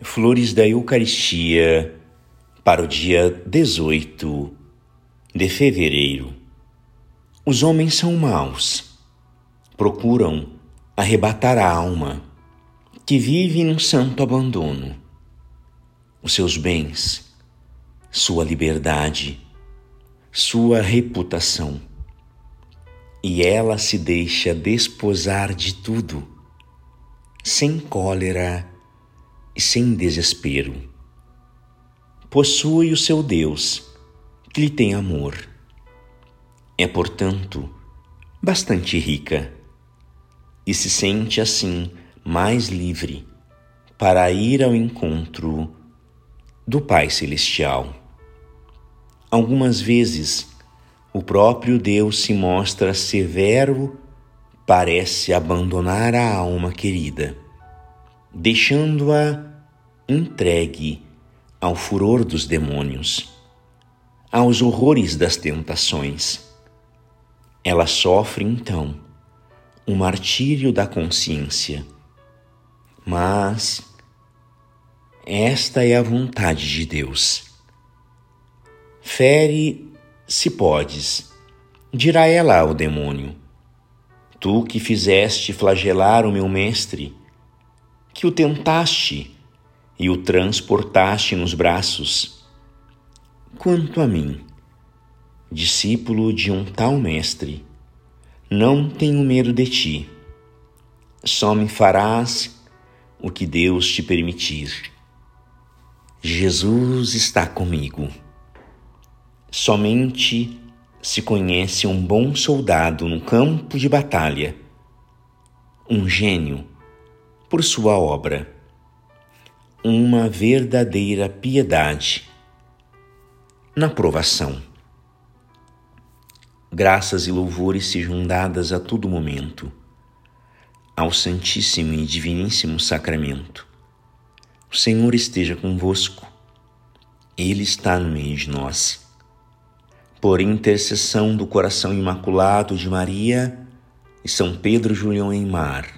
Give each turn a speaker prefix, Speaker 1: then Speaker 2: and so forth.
Speaker 1: Flores da Eucaristia para o dia 18 de fevereiro. Os homens são maus, procuram arrebatar a alma que vive num santo abandono. Os seus bens, sua liberdade, sua reputação. E ela se deixa desposar de tudo, sem cólera e sem desespero. Possui o seu Deus, que lhe tem amor. É, portanto, bastante rica e se sente assim mais livre para ir ao encontro do Pai Celestial. Algumas vezes, o próprio Deus se mostra severo, parece abandonar a alma querida, deixando-a entregue ao furor dos demônios, aos horrores das tentações. Ela sofre então o martírio da consciência. Mas esta é a vontade de Deus. Fere, se podes, dirá ela ao demônio: Tu que fizeste flagelar o meu mestre, que o tentaste e o transportaste nos braços. Quanto a mim, discípulo de um tal mestre, não tenho medo de ti. Só me farás o que Deus te permitir. Jesus está comigo. Somente se conhece um bom soldado no campo de batalha, um gênio por sua obra uma verdadeira piedade na provação. Graças e louvores sejam dadas a todo momento ao Santíssimo e Diviníssimo Sacramento. O Senhor esteja convosco, Ele está no meio de nós. Por intercessão do coração imaculado de Maria e São Pedro Julião em Mar,